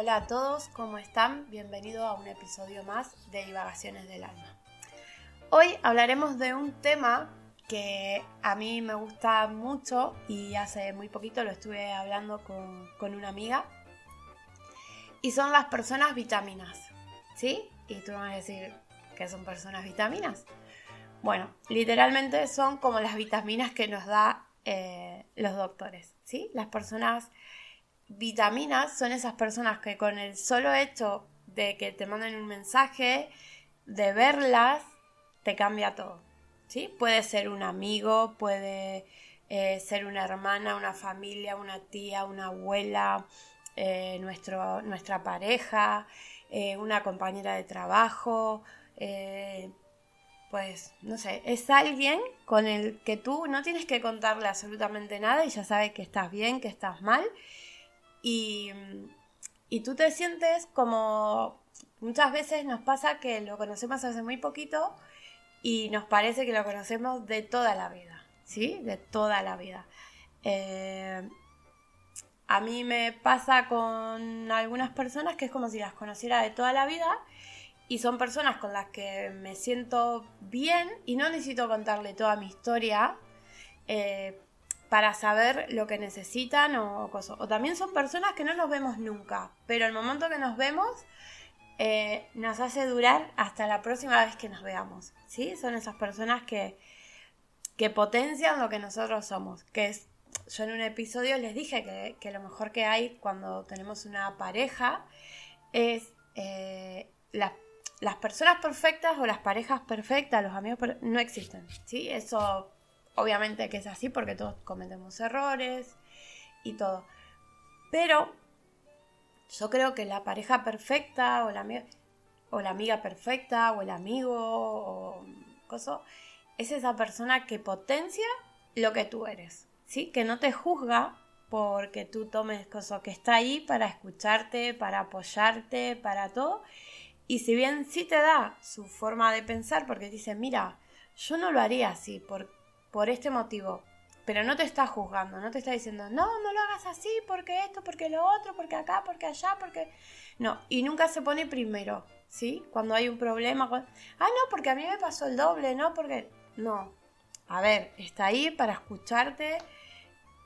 Hola a todos, ¿cómo están? Bienvenido a un episodio más de Divagaciones del Alma. Hoy hablaremos de un tema que a mí me gusta mucho y hace muy poquito lo estuve hablando con, con una amiga y son las personas vitaminas, ¿sí? Y tú me vas a decir, ¿qué son personas vitaminas? Bueno, literalmente son como las vitaminas que nos da eh, los doctores, ¿sí? Las personas vitaminas son esas personas que con el solo hecho de que te manden un mensaje, de verlas, te cambia todo, ¿sí? Puede ser un amigo, puede eh, ser una hermana, una familia, una tía, una abuela, eh, nuestro, nuestra pareja, una compañera de trabajo, pues, no sé, es alguien con el que tú no tienes que contarle absolutamente nada y ya sabe que estás bien, que estás mal. Y, y tú te sientes como muchas veces nos pasa que lo conocemos hace muy poquito y nos parece que lo conocemos de toda la vida, ¿sí? De toda la vida. Eh, a mí me pasa con algunas personas que es como si las conociera de toda la vida y son personas con las que me siento bien y no necesito contarle toda mi historia eh, para saber lo que necesitan o cosas. O también son personas que no nos vemos nunca, pero el momento que nos vemos eh, nos hace durar hasta la próxima vez que nos veamos. ¿sí? Son esas personas que, que potencian lo que nosotros somos. Que es, yo en un episodio les dije que, lo mejor que hay cuando tenemos una pareja es eh, la las personas perfectas o las parejas perfectas, los amigos no existen, ¿sí? Eso obviamente que es así porque todos cometemos errores y todo. Pero yo creo que la pareja perfecta o la, o la amiga perfecta o el amigo o cosa, es esa persona que potencia lo que tú eres, ¿sí? Que no te juzga porque tú tomes cosas que está ahí para escucharte, para apoyarte, para todo y si bien sí te da su forma de pensar, porque dice, mira, yo no lo haría así por, por este motivo, pero no te está juzgando, no te está diciendo, no, no lo hagas así, porque esto, porque lo otro, porque acá, porque allá, porque... No, y nunca se pone primero, ¿sí? Cuando hay un problema, ah, no, porque a mí me pasó el doble, ¿no? Porque... No, a ver, está ahí para escucharte,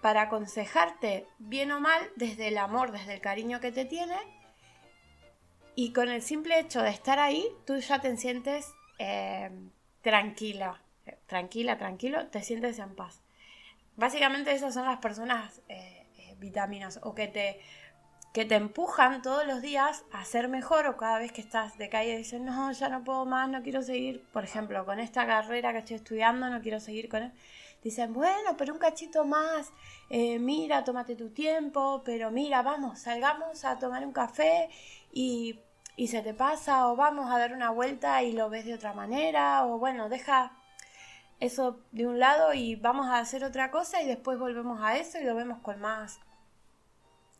para aconsejarte, bien o mal, desde el amor, desde el cariño que te tiene. Y con el simple hecho de estar ahí, tú ya te sientes eh, tranquila, tranquila, tranquilo, te sientes en paz. Básicamente esas son las personas eh, eh, vitaminas o que te, que te empujan todos los días a ser mejor o cada vez que estás de calle dices, no, ya no puedo más, no quiero seguir, por ejemplo, con esta carrera que estoy estudiando, no quiero seguir con él. Dicen, bueno, pero un cachito más, mira, tómate tu tiempo, pero mira, vamos, salgamos a tomar un café y, se te pasa o vamos a dar una vuelta y lo ves de otra manera o bueno, deja eso de un lado y vamos a hacer otra cosa y después volvemos a eso y lo vemos con más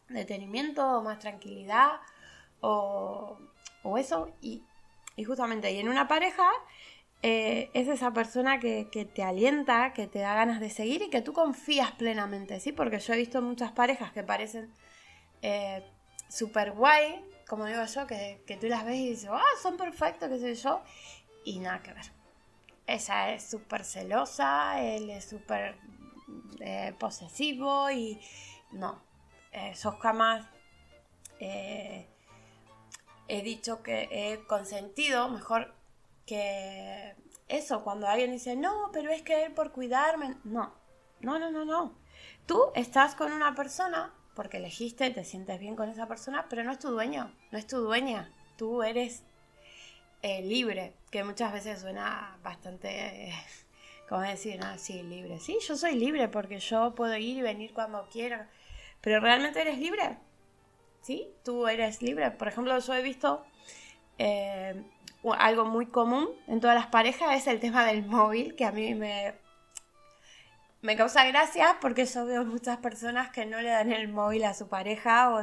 detenimiento o más tranquilidad o, eso y, y, justamente y en una pareja eh, es esa persona que, te alienta, que te da ganas de seguir y que tú confías plenamente, ¿sí? Porque yo he visto muchas parejas que parecen eh, súper guay, como digo yo, que, tú las ves y dices, ah, son perfectos, qué sé yo, y nada que ver. Ella es súper celosa, él es súper eh, posesivo y no, eh, sos jamás... Eh, he dicho que he consentido, mejor que eso, cuando alguien dice, no, pero es que él por cuidarme, no, no, no, no, no. Tú estás con una persona porque elegiste, te sientes bien con esa persona, pero no es tu dueño, no es tu dueña. Tú eres eh, libre, que muchas veces suena bastante, eh, ¿cómo decir? Ah, sí, libre. Sí, yo soy libre porque yo puedo ir y venir cuando quiera, pero realmente eres libre. ¿Sí? Tú eres libre. Por ejemplo, yo he visto eh, algo muy común en todas las parejas, es el tema del móvil, que a mí me me causa gracia porque yo veo muchas personas que no le dan el móvil a su pareja o,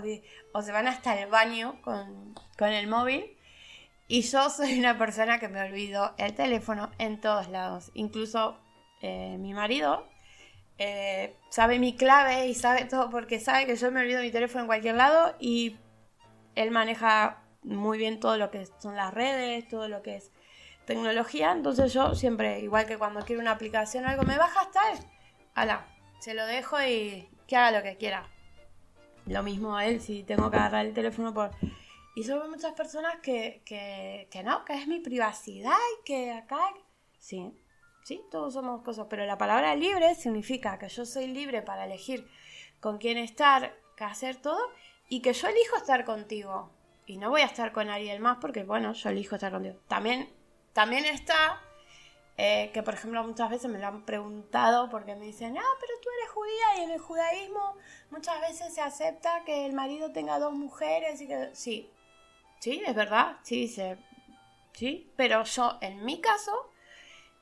o se van hasta el baño con, el móvil. Y yo soy una persona que me olvido el teléfono en todos lados. Incluso eh, mi marido eh, sabe mi clave y sabe todo porque sabe que yo me olvido mi teléfono en cualquier lado y él maneja muy bien todo lo que son las redes, todo lo que es tecnología, entonces yo siempre, igual que cuando quiero una aplicación o algo, me baja hasta ala, se lo dejo y que haga lo que quiera. Lo mismo a él, si tengo que agarrar el teléfono por... Y solo muchas personas que, que, que no, que es mi privacidad y que acá... Sí, sí, todos somos cosas, pero la palabra libre significa que yo soy libre para elegir con quién estar, qué hacer todo, y que yo elijo estar contigo. Y no voy a estar con alguien más porque, bueno, yo elijo estar contigo. También, también está eh, que, por ejemplo, muchas veces me lo han preguntado porque me dicen, ah, pero tú eres judía y en el judaísmo muchas veces se acepta que el marido tenga dos mujeres y que... Sí, sí, es verdad, sí, se... sí, pero yo, en mi caso,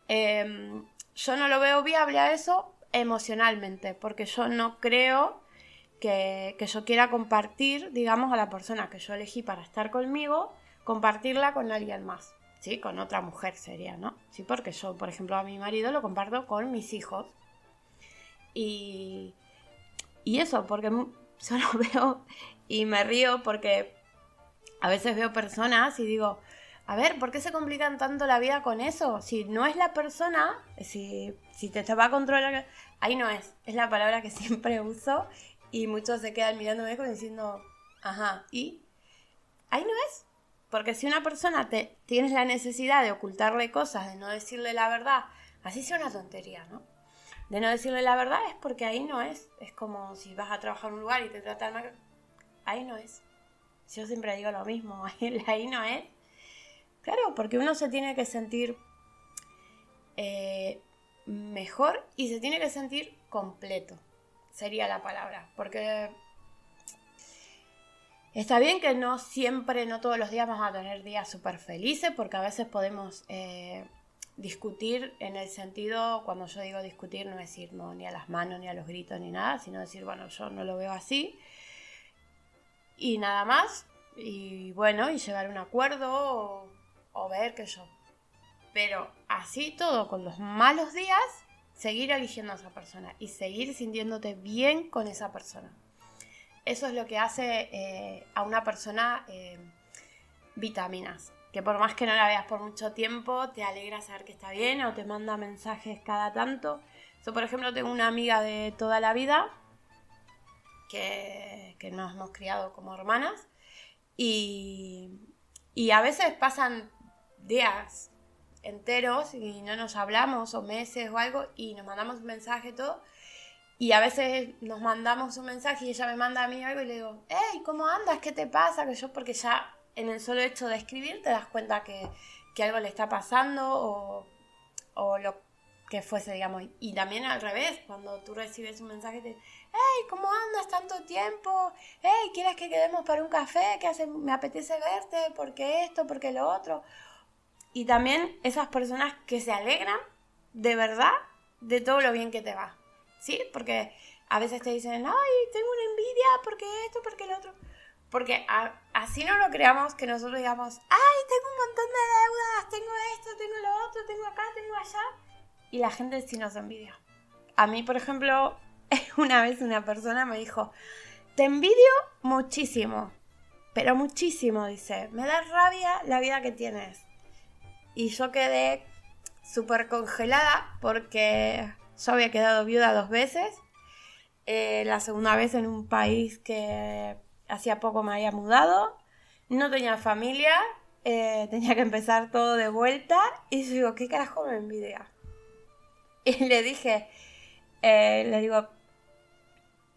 em, yo no lo veo viable a eso emocionalmente, porque yo no creo que, yo quiera compartir, digamos, a la persona que yo elegí para estar conmigo, compartirla con alguien más, ¿sí? Con otra mujer sería, ¿no? Sí, porque yo, por ejemplo, a mi marido lo comparto con mis hijos. Y, y eso, porque yo lo veo y me río porque a veces veo personas y digo, a ver, ¿por qué se complican tanto la vida con eso? Si no es la persona, si, si te, va a controlar, ahí no es, es la palabra que siempre uso y muchos se quedan mirándome como diciendo, ajá, ¿y? Ahí no es. Porque si una persona te tienes la necesidad de ocultarle cosas, de no decirle la verdad, así sea una tontería, ¿no? De no decirle la verdad es porque ahí no es. Es como si vas a trabajar en un lugar y te tratan mal. Ahí no es. Yo siempre digo lo mismo, ahí no es. Claro, porque uno se tiene que sentir eh, mejor y se tiene que sentir completo sería la palabra. Porque está bien que no siempre, no todos los días vamos a tener días súper felices, porque a veces podemos eh, discutir en el sentido, cuando yo digo discutir, no decir no, ni a las manos, ni a los gritos, ni nada, sino decir, bueno, yo no lo veo así. Y nada más. Y bueno, y llegar a un acuerdo o, ver que yo. Pero así todo, con los malos días, seguir eligiendo a esa persona y seguir sintiéndote bien con esa persona. Eso es lo que hace eh, a una persona eh, vitaminas. Que por más que no la veas por mucho tiempo, te alegra saber que está bien o te manda mensajes cada tanto. Yo, por ejemplo, tengo una amiga de toda la vida que, que nos hemos criado como hermanas y, y a veces pasan días enteros y no nos hablamos o meses o algo y nos mandamos un mensaje todo. Y a veces nos mandamos un mensaje y ella me manda a mí algo y le digo, hey, ¿cómo andas? ¿Qué te pasa? Que yo, porque ya en el solo hecho de escribir te das cuenta que, que algo le está pasando o, o, lo que fuese, digamos. Y también al revés, cuando tú recibes un mensaje, te hey, ¿cómo andas? Tanto tiempo. Hey, ¿quieres que quedemos para un café? que hace? Me apetece verte, porque esto, porque lo otro y también esas personas que se alegran de verdad de todo lo bien que te va. ¿Sí? Porque a veces te dicen, ay, tengo una envidia porque esto, porque lo otro. Porque así no lo creamos que nosotros digamos, ay, tengo un montón de deudas, tengo esto, tengo lo otro, tengo acá, tengo allá. Y la gente sí nos envidia. A mí, por ejemplo, una vez una persona me dijo, te envidio muchísimo, pero muchísimo, dice, me da rabia la vida que tienes y yo quedé súper congelada porque yo había quedado viuda dos veces. Eh, la segunda vez en un país que hacía poco me había mudado. No tenía familia, eh, tenía que empezar todo de vuelta. Y yo digo, ¿qué carajo me envidia? Y le dije, eh, le digo,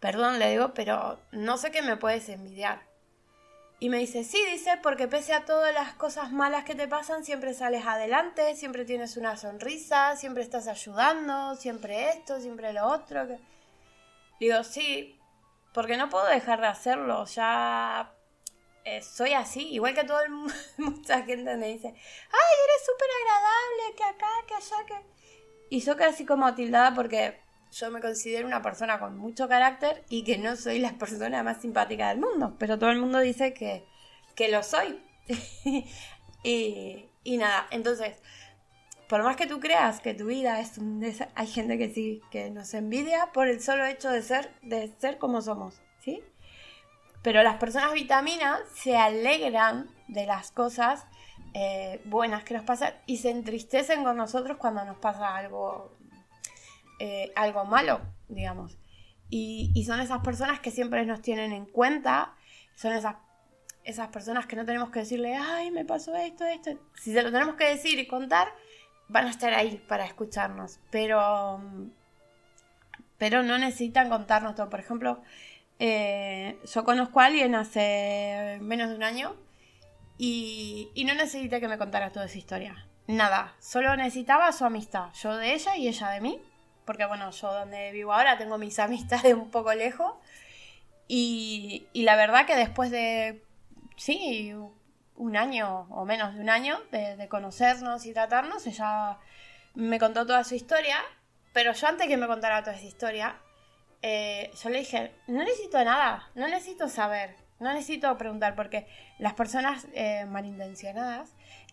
perdón, le digo, pero no sé qué me puedes envidiar. Y me dice, sí, dice, porque pese a todas las cosas malas que te pasan, siempre sales adelante, siempre tienes una sonrisa, siempre estás ayudando, siempre esto, siempre lo otro. Digo, sí, porque no puedo dejar de hacerlo, ya eh, soy así, igual que todo el mucha gente me dice, ay, eres súper agradable, que acá, que allá, que... Y yo así como tildada porque yo me considero una persona con mucho carácter y que no soy la persona más simpática del mundo, pero todo el mundo dice que, que lo soy. y, y, nada, entonces, por más que tú creas que tu vida es un hay gente que sí, que nos envidia por el solo hecho de ser, de ser como somos, ¿sí? Pero las personas vitaminas se alegran de las cosas eh, buenas que nos pasan y se entristecen con nosotros cuando nos pasa algo, eh, algo malo, digamos. Y, son esas personas que siempre nos tienen en cuenta, son esas, esas personas que no tenemos que decirle, ay, me pasó esto, esto. Si se lo tenemos que decir y contar, van a estar ahí para escucharnos, pero, pero no necesitan contarnos todo. Por ejemplo, eh, yo conozco a alguien hace menos de un año y, y no necesité que me contara toda esa historia. Nada, solo necesitaba su amistad, yo de ella y ella de mí, porque bueno, yo donde vivo ahora tengo mis amistades un poco lejos. Y, y la verdad que después de, sí, un año o menos de un año de, conocernos y tratarnos, ella me contó toda su historia, pero yo antes que me contara toda esa historia, eh, yo le dije, no necesito nada, no necesito saber, no necesito preguntar, porque las personas eh, malintencionadas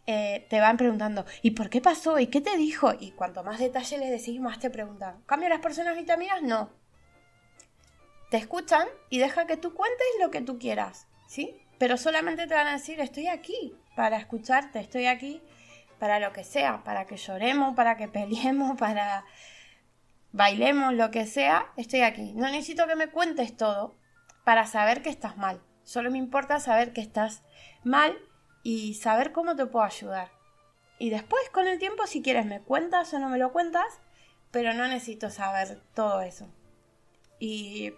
eh, te van preguntando, ¿y por qué pasó? ¿Y qué te dijo? Y cuanto más detalle les decís, más te preguntan. ¿Cambio las personas vitaminas? No. Te escuchan y deja que tú cuentes lo que tú quieras, ¿sí? pero solamente te van a decir, estoy aquí para escucharte, estoy aquí para lo que sea, para que lloremos, para que peleemos, para bailemos, lo que sea, estoy aquí. No necesito que me cuentes todo para saber que estás mal. Solo me importa saber que estás mal y saber cómo te puedo ayudar. Y después, con el tiempo, si quieres, me cuentas o no me lo cuentas, pero no necesito saber todo eso. Y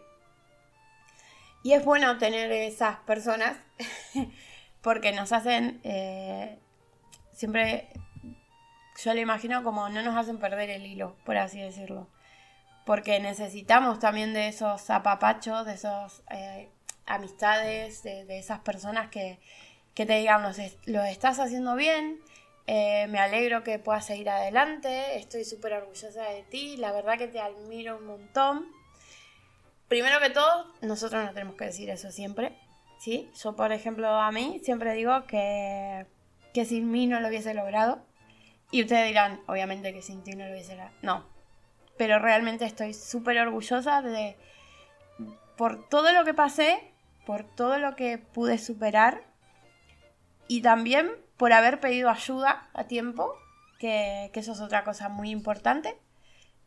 y es bueno tener esas personas porque nos hacen, eh, siempre, yo lo imagino como no nos hacen perder el hilo, por así decirlo. Porque necesitamos también de esos apapachos, de esas eh, amistades, de, esas personas que, te digan, lo estás haciendo bien, eh, me alegro que puedas seguir adelante, estoy súper orgullosa de ti, la verdad que te admiro un montón primero que todo, nosotros no tenemos que decir eso siempre, ¿sí? Yo, por ejemplo, a mí siempre digo que, que sin mí no lo hubiese logrado. Y ustedes dirán, obviamente que sin ti no lo hubiese logrado. No. Pero realmente estoy súper orgullosa de... Por todo lo que pasé, por todo lo que pude superar. Y también por haber pedido ayuda a tiempo, que, que eso es otra cosa muy importante.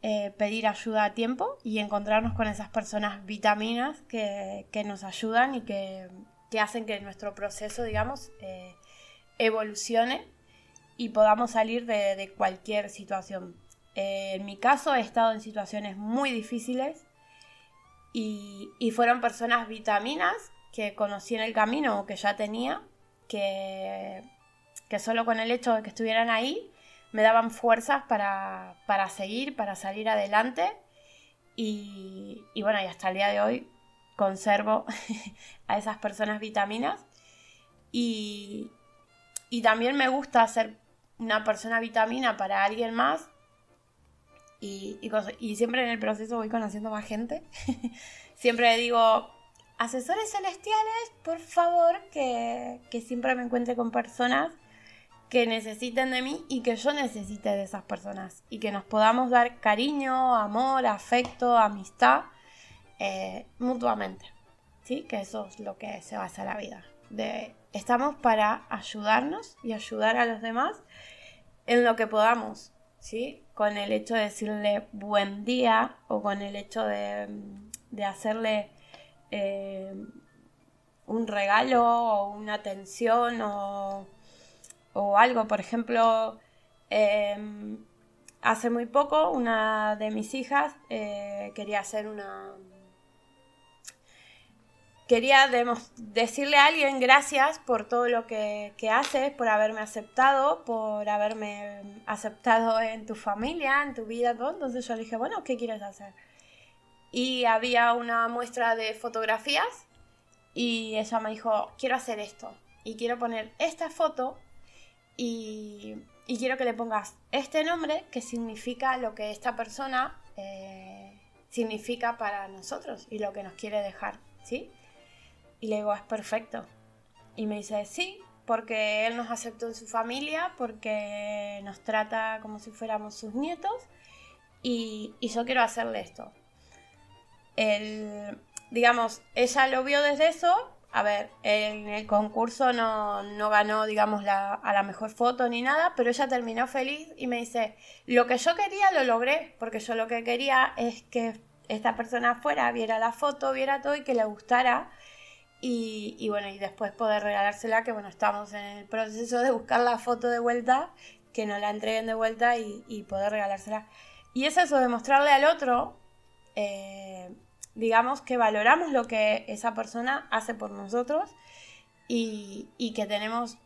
Eh, pedir ayuda a tiempo y encontrarnos con esas personas vitaminas que, nos ayudan y que, hacen que nuestro proceso, digamos, eh, evolucione y podamos salir de, cualquier situación. Eh, en mi caso he estado en situaciones muy difíciles y, y, fueron personas vitaminas que conocí en el camino o que ya tenía, que, que solo con el hecho de que estuvieran ahí me daban fuerzas para, seguir, para salir adelante. Y, bueno, y hasta el día de hoy conservo a esas personas vitaminas. Y, también me gusta ser una persona vitamina para alguien más. Y, y, siempre en el proceso voy conociendo más gente. siempre digo, asesores celestiales, por favor, que, que siempre me encuentre con personas que necesiten de mí y que yo necesite de esas personas y que nos podamos dar cariño, amor, afecto, amistad eh, mutuamente. ¿Sí? Que eso es lo que se basa la vida. De, estamos para ayudarnos y ayudar a los demás en lo que podamos, ¿sí? Con el hecho de decirle buen día o con el hecho de, de hacerle eh, un regalo o una atención o o algo. Por ejemplo, em, hace muy poco una de mis hijas eh, quería hacer una... Quería decirle a alguien gracias por todo lo que, que haces, por haberme aceptado, por haberme aceptado en tu familia, en tu vida, todo. Entonces yo le dije, bueno, ¿qué quieres hacer? Y había una muestra de fotografías y ella me dijo, quiero hacer esto. Y quiero poner esta foto y, quiero que le pongas este nombre que significa lo que esta persona eh, significa para nosotros y lo que nos quiere dejar, ¿sí? Y le digo, es perfecto. Y me dice, sí, porque él nos aceptó en su familia, porque nos trata como si fuéramos sus nietos y, y yo quiero hacerle esto. El, digamos, ella lo vio desde eso a ver, en el concurso no, no ganó, digamos, la, a la mejor foto ni nada, pero ella terminó feliz y me dice, lo que yo quería lo logré, porque yo lo que quería es que esta persona fuera, viera la foto, viera todo y que le gustara. Y, bueno, y después poder regalársela, que bueno, estamos en el proceso de buscar la foto de vuelta, que nos la entreguen de vuelta y, y poder regalársela. Y es eso, demostrarle al otro eh, digamos que valoramos lo que esa persona hace por nosotros y, que tenemos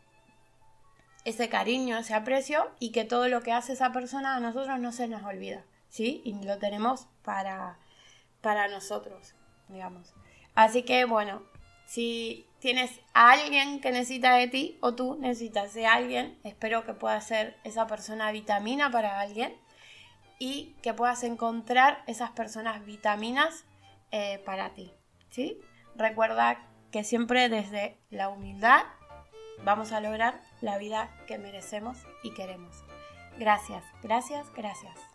ese cariño, ese aprecio y que todo lo que hace esa persona a nosotros no se nos olvida, ¿sí? Y lo tenemos para, para nosotros, digamos. Así que bueno, si tienes a alguien que necesita de ti o tú necesitas de alguien, espero que pueda ser esa persona vitamina para alguien y que puedas encontrar esas personas vitaminas eh, para ti. ¿sí? Recuerda que siempre desde la humildad vamos a lograr la vida que merecemos y queremos. Gracias, gracias, gracias.